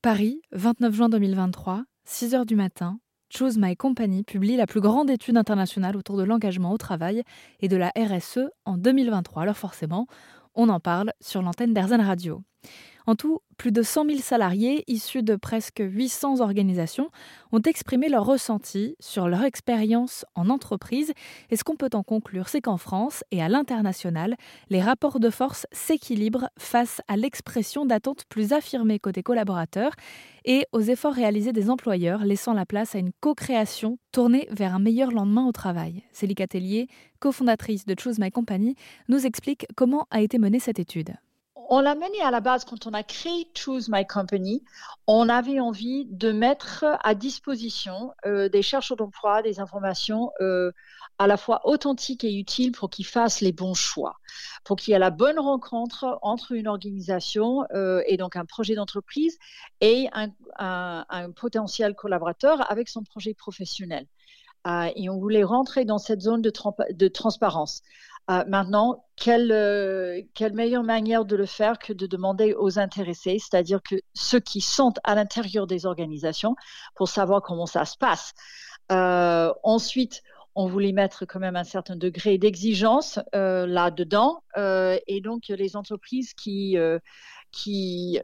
Paris, 29 juin 2023, 6 heures du matin, Choose My Company publie la plus grande étude internationale autour de l'engagement au travail et de la RSE en 2023. Alors forcément, on en parle sur l'antenne d'Airzen Radio. En tout, plus de 100 000 salariés issus de presque 800 organisations ont exprimé leur ressenti sur leur expérience en entreprise. Et ce qu'on peut en conclure, c'est qu'en France et à l'international, les rapports de force s'équilibrent face à l'expression d'attentes plus affirmées côté collaborateurs et aux efforts réalisés des employeurs, laissant la place à une co-création tournée vers un meilleur lendemain au travail? Céline Tellier, cofondatrice de Choose My Company, nous explique comment a été menée cette étude on l'a mené à la base quand on a créé Choose My Company. On avait envie de mettre à disposition euh, des chercheurs d'emploi des informations euh, à la fois authentiques et utiles pour qu'ils fassent les bons choix, pour qu'il y ait la bonne rencontre entre une organisation euh, et donc un projet d'entreprise et un, potentiel collaborateur avec son projet professionnel. et on voulait rentrer dans cette zone de transparence. Euh, maintenant, quelle, euh, quelle, meilleure manière de le faire que de demander aux intéressés, c'est-à-dire que ceux qui sont à l'intérieur des organisations, pour savoir comment ça se passe. Euh, ensuite, on voulait mettre quand même un certain degré d'exigence là-dedans, et donc les entreprises qui qui,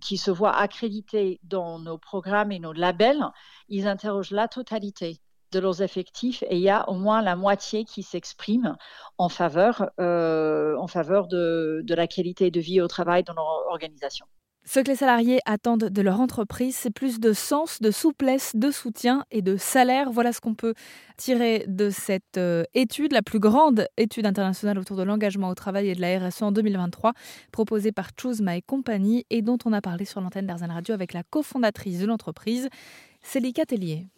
qui se voient accréditées dans nos programmes et nos labels, ils interrogent la totalité de leurs effectifs et il y a au moins la moitié qui s'exprime en faveur, euh, en faveur de, la qualité de vie au travail dans leur organisation. Ce que les salariés attendent de leur entreprise, c'est plus de sens, de souplesse, de soutien et de salaire. Voilà ce qu'on peut tirer de cette euh, étude, la plus grande étude internationale autour de l'engagement au travail et de la RSE en 2023, proposée par Choose My Company et dont on a parlé sur l'antenne d'Arzan Radio avec la cofondatrice de l'entreprise, Célica Tellier.